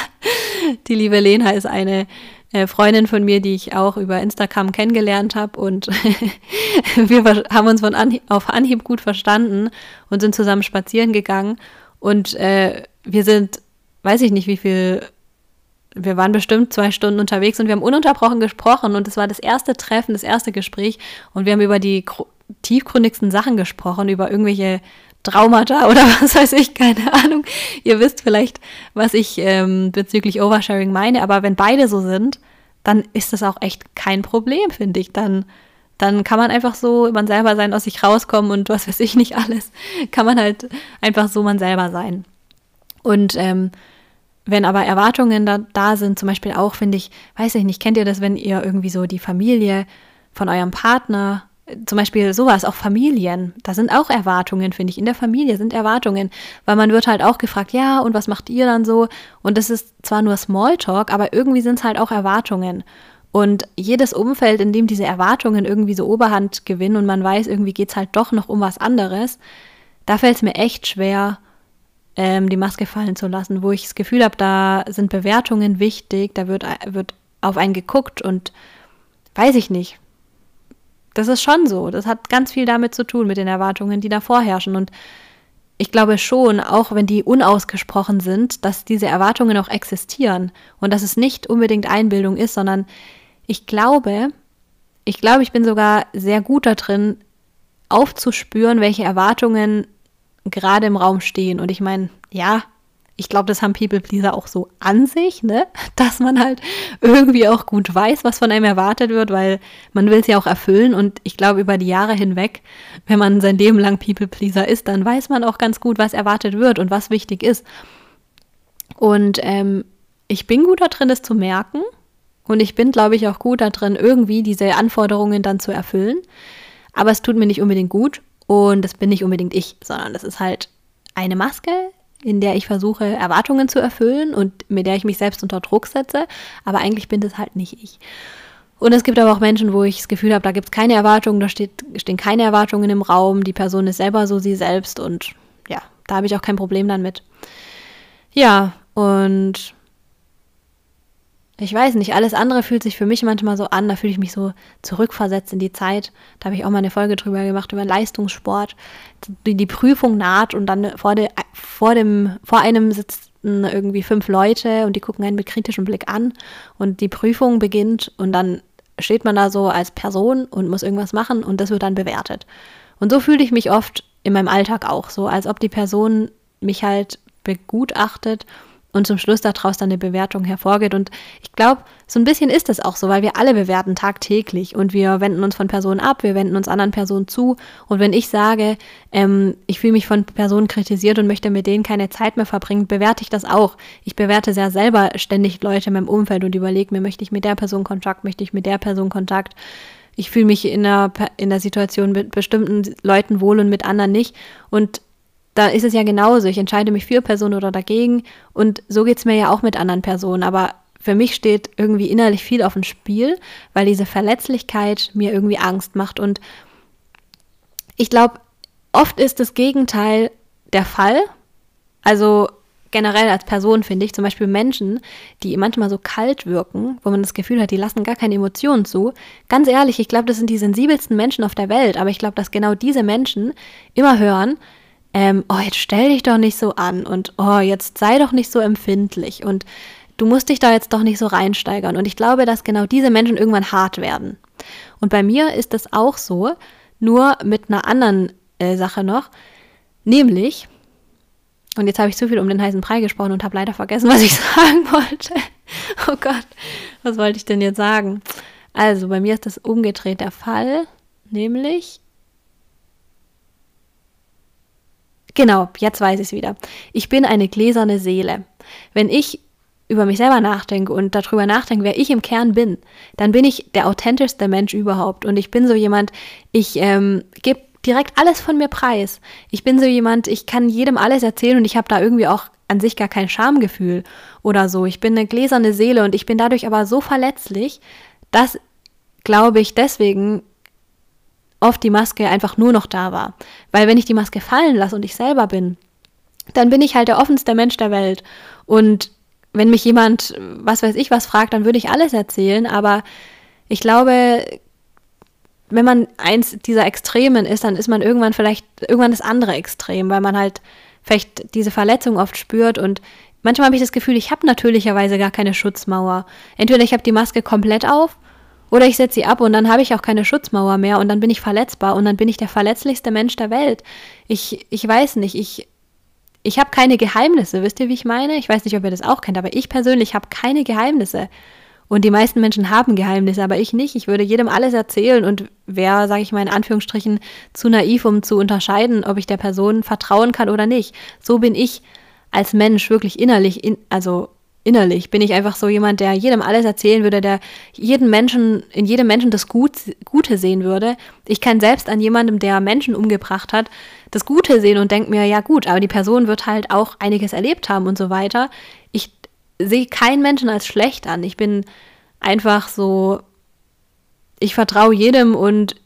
die liebe Lena ist eine Freundin von mir, die ich auch über Instagram kennengelernt habe und wir haben uns von Anhieb, auf Anhieb gut verstanden und sind zusammen spazieren gegangen und äh, wir sind, weiß ich nicht wie viel, wir waren bestimmt zwei Stunden unterwegs und wir haben ununterbrochen gesprochen und es war das erste Treffen, das erste Gespräch und wir haben über die tiefgründigsten Sachen gesprochen, über irgendwelche Traumata oder was weiß ich, keine Ahnung. Ihr wisst vielleicht, was ich ähm, bezüglich Oversharing meine, aber wenn beide so sind, dann ist das auch echt kein Problem, finde ich. Dann, dann kann man einfach so man selber sein, aus sich rauskommen und was weiß ich nicht alles. Kann man halt einfach so man selber sein. Und ähm, wenn aber Erwartungen da, da sind, zum Beispiel auch, finde ich, weiß ich nicht, kennt ihr das, wenn ihr irgendwie so die Familie von eurem Partner zum Beispiel sowas, auch Familien, da sind auch Erwartungen, finde ich. In der Familie sind Erwartungen, weil man wird halt auch gefragt, ja, und was macht ihr dann so? Und das ist zwar nur Smalltalk, aber irgendwie sind es halt auch Erwartungen. Und jedes Umfeld, in dem diese Erwartungen irgendwie so Oberhand gewinnen und man weiß, irgendwie geht es halt doch noch um was anderes, da fällt es mir echt schwer, ähm, die Maske fallen zu lassen, wo ich das Gefühl habe, da sind Bewertungen wichtig, da wird, wird auf einen geguckt und weiß ich nicht. Das ist schon so. Das hat ganz viel damit zu tun, mit den Erwartungen, die da vorherrschen. Und ich glaube schon, auch wenn die unausgesprochen sind, dass diese Erwartungen auch existieren und dass es nicht unbedingt Einbildung ist, sondern ich glaube, ich glaube, ich bin sogar sehr gut darin, aufzuspüren, welche Erwartungen gerade im Raum stehen. Und ich meine, ja, ich glaube, das haben People Pleaser auch so an sich, ne? Dass man halt irgendwie auch gut weiß, was von einem erwartet wird, weil man will es ja auch erfüllen. Und ich glaube, über die Jahre hinweg, wenn man sein Leben lang People Pleaser ist, dann weiß man auch ganz gut, was erwartet wird und was wichtig ist. Und ähm, ich bin gut darin, es zu merken. Und ich bin, glaube ich, auch gut darin, irgendwie diese Anforderungen dann zu erfüllen. Aber es tut mir nicht unbedingt gut. Und das bin nicht unbedingt ich, sondern das ist halt eine Maske, in der ich versuche, Erwartungen zu erfüllen und mit der ich mich selbst unter Druck setze. Aber eigentlich bin das halt nicht ich. Und es gibt aber auch Menschen, wo ich das Gefühl habe, da gibt es keine Erwartungen, da steht, stehen keine Erwartungen im Raum, die Person ist selber so sie selbst und ja, da habe ich auch kein Problem dann mit. Ja, und ich weiß nicht, alles andere fühlt sich für mich manchmal so an, da fühle ich mich so zurückversetzt in die Zeit. Da habe ich auch mal eine Folge drüber gemacht, über Leistungssport. Die, die Prüfung naht und dann vor, de, vor, dem, vor einem sitzen irgendwie fünf Leute und die gucken einen mit kritischem Blick an und die Prüfung beginnt und dann steht man da so als Person und muss irgendwas machen und das wird dann bewertet. Und so fühle ich mich oft in meinem Alltag auch so, als ob die Person mich halt begutachtet und zum Schluss daraus dann eine Bewertung hervorgeht. Und ich glaube, so ein bisschen ist das auch so, weil wir alle bewerten tagtäglich und wir wenden uns von Personen ab, wir wenden uns anderen Personen zu. Und wenn ich sage, ähm, ich fühle mich von Personen kritisiert und möchte mit denen keine Zeit mehr verbringen, bewerte ich das auch. Ich bewerte sehr selber ständig Leute in meinem Umfeld und überlege mir, möchte ich mit der Person Kontakt, möchte ich mit der Person Kontakt. Ich fühle mich in der, in der Situation mit bestimmten Leuten wohl und mit anderen nicht. Und da ist es ja genauso. Ich entscheide mich für Personen oder dagegen. Und so geht es mir ja auch mit anderen Personen. Aber für mich steht irgendwie innerlich viel auf dem Spiel, weil diese Verletzlichkeit mir irgendwie Angst macht. Und ich glaube, oft ist das Gegenteil der Fall. Also generell als Person finde ich zum Beispiel Menschen, die manchmal so kalt wirken, wo man das Gefühl hat, die lassen gar keine Emotionen zu. Ganz ehrlich, ich glaube, das sind die sensibelsten Menschen auf der Welt. Aber ich glaube, dass genau diese Menschen immer hören, ähm, oh, jetzt stell dich doch nicht so an und oh, jetzt sei doch nicht so empfindlich und du musst dich da jetzt doch nicht so reinsteigern. Und ich glaube, dass genau diese Menschen irgendwann hart werden. Und bei mir ist das auch so, nur mit einer anderen äh, Sache noch, nämlich, Und jetzt habe ich zu viel um den heißen Brei gesprochen und habe leider vergessen, was ich sagen wollte. Oh Gott, was wollte ich denn jetzt sagen? Also, bei mir ist das umgedreht der Fall, nämlich. Genau, jetzt weiß ich es wieder. Ich bin eine gläserne Seele. Wenn ich über mich selber nachdenke und darüber nachdenke, wer ich im Kern bin, dann bin ich der authentischste Mensch überhaupt. Und ich bin so jemand, ich ähm, gebe direkt alles von mir preis. Ich bin so jemand, ich kann jedem alles erzählen und ich habe da irgendwie auch an sich gar kein Schamgefühl oder so. Ich bin eine gläserne Seele und ich bin dadurch aber so verletzlich, dass, glaube ich, deswegen oft die Maske einfach nur noch da war. Weil wenn ich die Maske fallen lasse und ich selber bin, dann bin ich halt der offenste Mensch der Welt. Und wenn mich jemand, was weiß ich, was fragt, dann würde ich alles erzählen. Aber ich glaube, wenn man eins dieser Extremen ist, dann ist man irgendwann vielleicht irgendwann das andere Extrem, weil man halt vielleicht diese Verletzung oft spürt und manchmal habe ich das Gefühl, ich habe natürlicherweise gar keine Schutzmauer. Entweder ich habe die Maske komplett auf oder ich setze sie ab und dann habe ich auch keine Schutzmauer mehr und dann bin ich verletzbar und dann bin ich der verletzlichste Mensch der Welt. Ich, ich weiß nicht, ich, ich habe keine Geheimnisse, wisst ihr, wie ich meine? Ich weiß nicht, ob ihr das auch kennt, aber ich persönlich habe keine Geheimnisse. Und die meisten Menschen haben Geheimnisse, aber ich nicht. Ich würde jedem alles erzählen und wäre, sage ich mal in Anführungsstrichen, zu naiv, um zu unterscheiden, ob ich der Person vertrauen kann oder nicht. So bin ich als Mensch wirklich innerlich, in, also innerlich bin ich einfach so jemand, der jedem alles erzählen würde, der jeden Menschen, in jedem Menschen das Gut, Gute sehen würde. Ich kann selbst an jemandem, der Menschen umgebracht hat, das Gute sehen und denke mir, ja gut, aber die Person wird halt auch einiges erlebt haben und so weiter. Ich sehe keinen Menschen als schlecht an. Ich bin einfach so, ich vertraue jedem und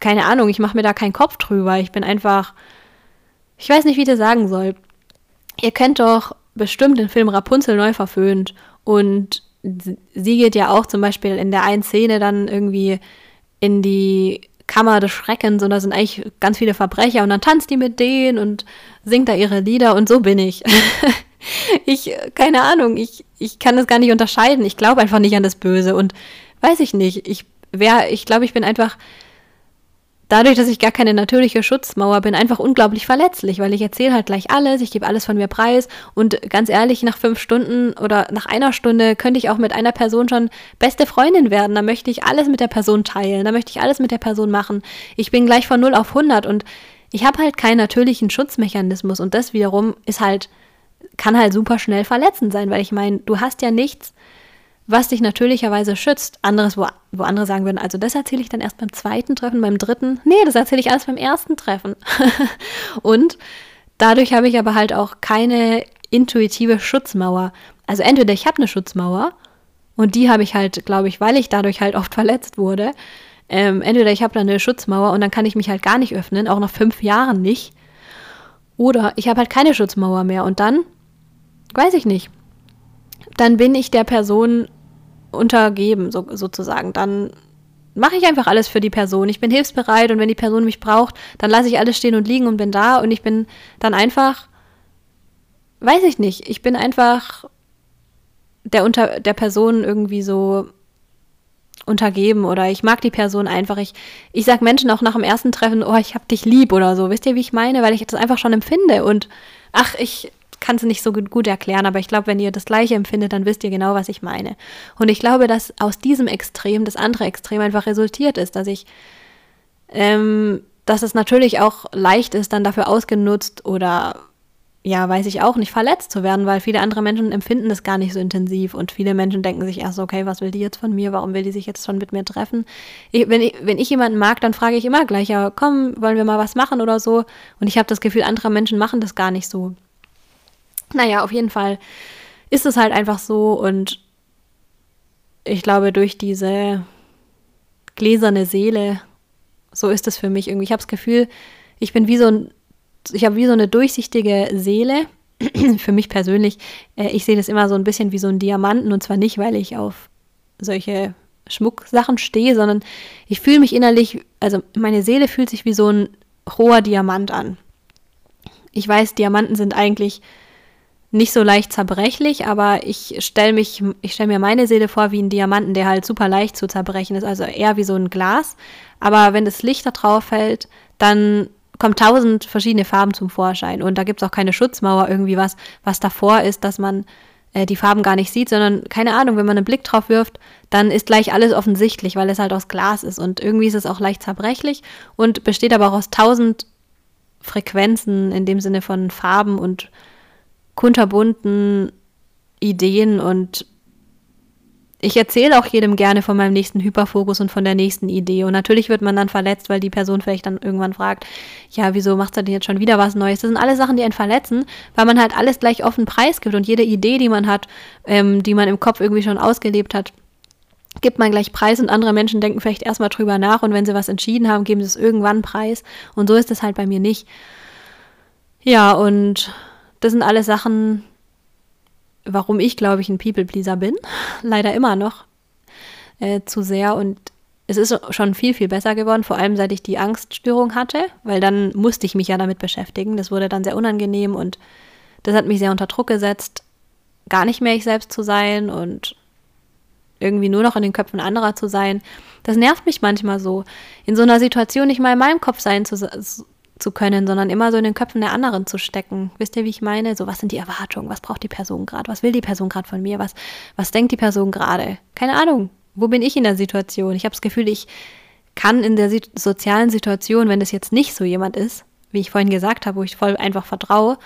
keine Ahnung, ich mache mir da keinen Kopf drüber. Ich bin einfach, ich weiß nicht, wie ich das sagen soll. Ihr kennt doch bestimmt den Film Rapunzel neu verföhnt und sie geht ja auch zum Beispiel in der einen Szene dann irgendwie in die Kammer des Schreckens und da sind eigentlich ganz viele Verbrecher und dann tanzt die mit denen und singt da ihre Lieder und so bin ich. ich, keine Ahnung, ich, ich kann das gar nicht unterscheiden. Ich glaube einfach nicht an das Böse und weiß ich nicht. Ich wäre, ich glaube, ich bin einfach dadurch, dass ich gar keine natürliche Schutzmauer bin, einfach unglaublich verletzlich, weil ich erzähle halt gleich alles, ich gebe alles von mir preis und ganz ehrlich, nach fünf Stunden oder nach einer Stunde könnte ich auch mit einer Person schon beste Freundin werden. Da möchte ich alles mit der Person teilen, da möchte ich alles mit der Person machen. Ich bin gleich von 0 auf 100 und ich habe halt keinen natürlichen Schutzmechanismus und das wiederum ist halt, kann halt super schnell verletzend sein, weil ich meine, du hast ja nichts, was dich natürlicherweise schützt. Anderes, wo, wo andere sagen würden, also das erzähle ich dann erst beim zweiten Treffen, beim dritten. Nee, das erzähle ich alles beim ersten Treffen. und dadurch habe ich aber halt auch keine intuitive Schutzmauer. Also entweder ich habe eine Schutzmauer und die habe ich halt, glaube ich, weil ich dadurch halt oft verletzt wurde. Ähm, entweder ich habe da eine Schutzmauer und dann kann ich mich halt gar nicht öffnen, auch nach fünf Jahren nicht. Oder ich habe halt keine Schutzmauer mehr und dann, weiß ich nicht, dann bin ich der Person untergeben, so, sozusagen. Dann mache ich einfach alles für die Person. Ich bin hilfsbereit und wenn die Person mich braucht, dann lasse ich alles stehen und liegen und bin da und ich bin dann einfach, weiß ich nicht, ich bin einfach der unter der Person irgendwie so untergeben oder ich mag die Person einfach. Ich, ich sag Menschen auch nach dem ersten Treffen, oh, ich hab dich lieb oder so. Wisst ihr, wie ich meine? Weil ich das einfach schon empfinde und ach, ich, kann es nicht so gut erklären, aber ich glaube, wenn ihr das Gleiche empfindet, dann wisst ihr genau, was ich meine. Und ich glaube, dass aus diesem Extrem das andere Extrem einfach resultiert ist, dass ich, ähm, dass es natürlich auch leicht ist, dann dafür ausgenutzt oder ja, weiß ich auch nicht, verletzt zu werden, weil viele andere Menschen empfinden das gar nicht so intensiv und viele Menschen denken sich erst, okay, was will die jetzt von mir? Warum will die sich jetzt schon mit mir treffen? Ich, wenn, ich, wenn ich jemanden mag, dann frage ich immer gleich, ja, komm, wollen wir mal was machen oder so? Und ich habe das Gefühl, andere Menschen machen das gar nicht so. Naja, auf jeden Fall ist es halt einfach so und ich glaube, durch diese gläserne Seele, so ist es für mich irgendwie. Ich habe das Gefühl, ich bin wie so ein, ich habe wie so eine durchsichtige Seele. für mich persönlich, äh, ich sehe das immer so ein bisschen wie so ein Diamanten und zwar nicht, weil ich auf solche Schmucksachen stehe, sondern ich fühle mich innerlich, also meine Seele fühlt sich wie so ein roher Diamant an. Ich weiß, Diamanten sind eigentlich nicht so leicht zerbrechlich, aber ich stelle mich, ich stelle mir meine Seele vor wie ein Diamanten, der halt super leicht zu zerbrechen ist, also eher wie so ein Glas. Aber wenn das Licht da drauf fällt, dann kommen tausend verschiedene Farben zum Vorschein. Und da gibt es auch keine Schutzmauer, irgendwie was, was davor ist, dass man äh, die Farben gar nicht sieht, sondern keine Ahnung, wenn man einen Blick drauf wirft, dann ist gleich alles offensichtlich, weil es halt aus Glas ist. Und irgendwie ist es auch leicht zerbrechlich und besteht aber auch aus tausend Frequenzen in dem Sinne von Farben und kunterbunten Ideen und ich erzähle auch jedem gerne von meinem nächsten Hyperfokus und von der nächsten Idee. Und natürlich wird man dann verletzt, weil die Person vielleicht dann irgendwann fragt, ja, wieso macht er denn jetzt schon wieder was Neues? Das sind alle Sachen, die einen verletzen, weil man halt alles gleich offen preisgibt und jede Idee, die man hat, ähm, die man im Kopf irgendwie schon ausgelebt hat, gibt man gleich Preis und andere Menschen denken vielleicht erstmal drüber nach und wenn sie was entschieden haben, geben sie es irgendwann Preis. Und so ist es halt bei mir nicht. Ja, und das sind alles Sachen, warum ich, glaube ich, ein People-Pleaser bin. Leider immer noch äh, zu sehr. Und es ist schon viel, viel besser geworden, vor allem seit ich die Angststörung hatte, weil dann musste ich mich ja damit beschäftigen. Das wurde dann sehr unangenehm und das hat mich sehr unter Druck gesetzt, gar nicht mehr ich selbst zu sein und irgendwie nur noch in den Köpfen anderer zu sein. Das nervt mich manchmal so, in so einer Situation nicht mal in meinem Kopf sein zu, zu können, sondern immer so in den Köpfen der anderen zu stecken. Wisst ihr, wie ich meine? So, was sind die Erwartungen? Was braucht die Person gerade? Was will die Person gerade von mir? Was, was denkt die Person gerade? Keine Ahnung. Wo bin ich in der Situation? Ich habe das Gefühl, ich kann in der sozialen Situation, wenn das jetzt nicht so jemand ist, wie ich vorhin gesagt habe, wo ich voll einfach vertraue,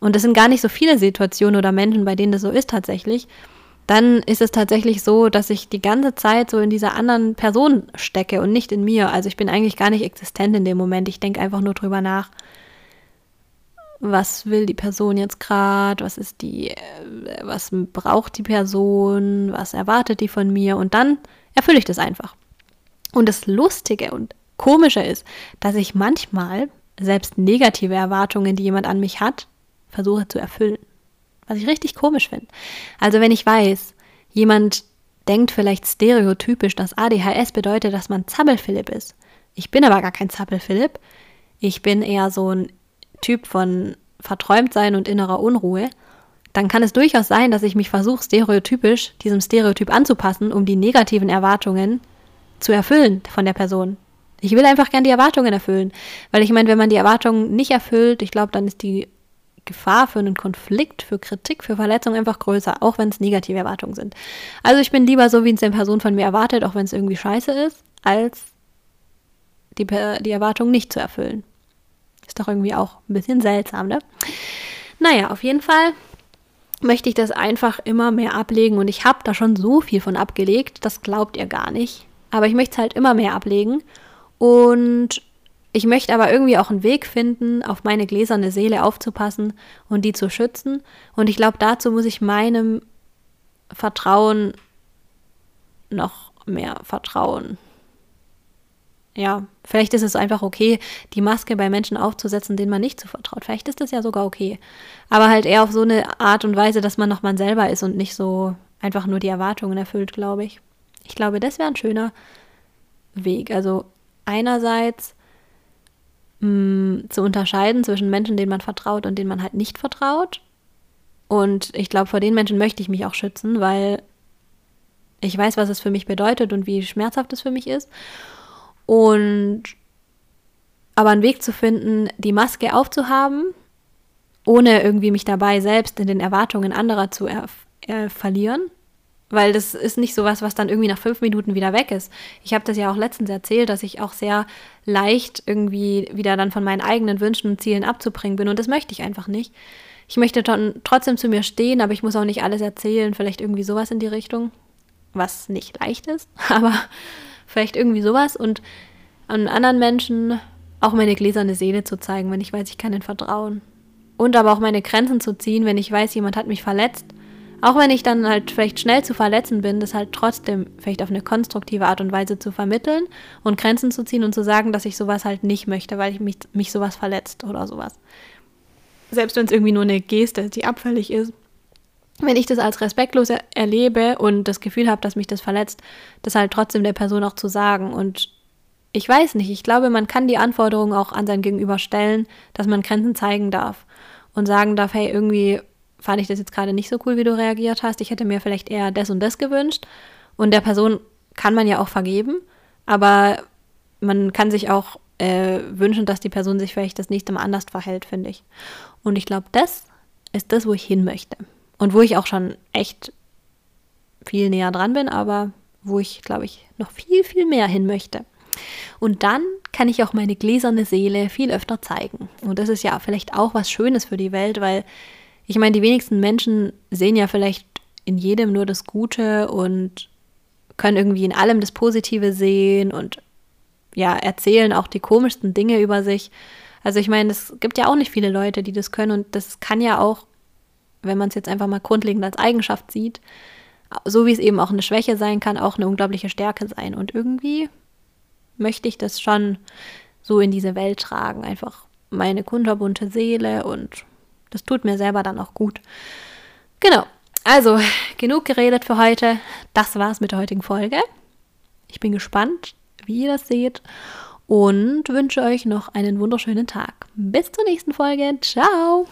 und das sind gar nicht so viele Situationen oder Menschen, bei denen das so ist tatsächlich, dann ist es tatsächlich so, dass ich die ganze Zeit so in dieser anderen Person stecke und nicht in mir. Also ich bin eigentlich gar nicht existent in dem Moment. Ich denke einfach nur drüber nach, was will die Person jetzt gerade, was ist die, äh, was braucht die Person, was erwartet die von mir und dann erfülle ich das einfach. Und das Lustige und Komische ist, dass ich manchmal selbst negative Erwartungen, die jemand an mich hat, versuche zu erfüllen. Was ich richtig komisch finde. Also wenn ich weiß, jemand denkt vielleicht stereotypisch, dass ADHS bedeutet, dass man Zappelphilipp ist. Ich bin aber gar kein Zappelphilipp. Ich bin eher so ein Typ von Verträumtsein und innerer Unruhe. Dann kann es durchaus sein, dass ich mich versuche, stereotypisch diesem Stereotyp anzupassen, um die negativen Erwartungen zu erfüllen von der Person. Ich will einfach gern die Erwartungen erfüllen. Weil ich meine, wenn man die Erwartungen nicht erfüllt, ich glaube, dann ist die Gefahr für einen Konflikt, für Kritik, für Verletzung einfach größer, auch wenn es negative Erwartungen sind. Also ich bin lieber so, wie es eine Person von mir erwartet, auch wenn es irgendwie scheiße ist, als die, die Erwartung nicht zu erfüllen. Ist doch irgendwie auch ein bisschen seltsam, ne? Naja, auf jeden Fall möchte ich das einfach immer mehr ablegen und ich habe da schon so viel von abgelegt, das glaubt ihr gar nicht. Aber ich möchte es halt immer mehr ablegen und ich möchte aber irgendwie auch einen Weg finden, auf meine gläserne Seele aufzupassen und die zu schützen. Und ich glaube, dazu muss ich meinem Vertrauen noch mehr vertrauen. Ja, vielleicht ist es einfach okay, die Maske bei Menschen aufzusetzen, denen man nicht zu vertraut. Vielleicht ist das ja sogar okay. Aber halt eher auf so eine Art und Weise, dass man noch man selber ist und nicht so einfach nur die Erwartungen erfüllt, glaube ich. Ich glaube, das wäre ein schöner Weg. Also einerseits mh, zu unterscheiden zwischen Menschen, denen man vertraut und denen man halt nicht vertraut. Und ich glaube, vor den Menschen möchte ich mich auch schützen, weil ich weiß, was es für mich bedeutet und wie schmerzhaft es für mich ist. Und aber einen Weg zu finden, die Maske aufzuhaben, ohne irgendwie mich dabei selbst in den Erwartungen anderer zu äh, verlieren weil das ist nicht sowas, was dann irgendwie nach fünf Minuten wieder weg ist. Ich habe das ja auch letztens erzählt, dass ich auch sehr leicht irgendwie wieder dann von meinen eigenen Wünschen und Zielen abzubringen bin und das möchte ich einfach nicht. Ich möchte trotzdem zu mir stehen, aber ich muss auch nicht alles erzählen, vielleicht irgendwie sowas in die Richtung, was nicht leicht ist, aber vielleicht irgendwie sowas und an anderen Menschen auch meine gläserne Seele zu zeigen, wenn ich weiß, ich kann ihnen vertrauen. Und aber auch meine Grenzen zu ziehen, wenn ich weiß, jemand hat mich verletzt auch wenn ich dann halt vielleicht schnell zu verletzen bin, das halt trotzdem vielleicht auf eine konstruktive Art und Weise zu vermitteln und Grenzen zu ziehen und zu sagen, dass ich sowas halt nicht möchte, weil ich mich, mich sowas verletzt oder sowas. Selbst wenn es irgendwie nur eine Geste, die abfällig ist. Wenn ich das als respektlos er erlebe und das Gefühl habe, dass mich das verletzt, das halt trotzdem der Person auch zu sagen. Und ich weiß nicht, ich glaube, man kann die Anforderungen auch an sein Gegenüber stellen, dass man Grenzen zeigen darf und sagen darf, hey, irgendwie fand ich das jetzt gerade nicht so cool, wie du reagiert hast. Ich hätte mir vielleicht eher das und das gewünscht. Und der Person kann man ja auch vergeben, aber man kann sich auch äh, wünschen, dass die Person sich vielleicht das nächste Mal anders verhält, finde ich. Und ich glaube, das ist das, wo ich hin möchte. Und wo ich auch schon echt viel näher dran bin, aber wo ich, glaube ich, noch viel, viel mehr hin möchte. Und dann kann ich auch meine gläserne Seele viel öfter zeigen. Und das ist ja vielleicht auch was Schönes für die Welt, weil ich meine, die wenigsten Menschen sehen ja vielleicht in jedem nur das Gute und können irgendwie in allem das Positive sehen und ja, erzählen auch die komischsten Dinge über sich. Also ich meine, es gibt ja auch nicht viele Leute, die das können und das kann ja auch, wenn man es jetzt einfach mal grundlegend als Eigenschaft sieht, so wie es eben auch eine Schwäche sein kann, auch eine unglaubliche Stärke sein. Und irgendwie möchte ich das schon so in diese Welt tragen. Einfach meine kunterbunte Seele und das tut mir selber dann auch gut. Genau. Also, genug geredet für heute. Das war's mit der heutigen Folge. Ich bin gespannt, wie ihr das seht und wünsche euch noch einen wunderschönen Tag. Bis zur nächsten Folge. Ciao!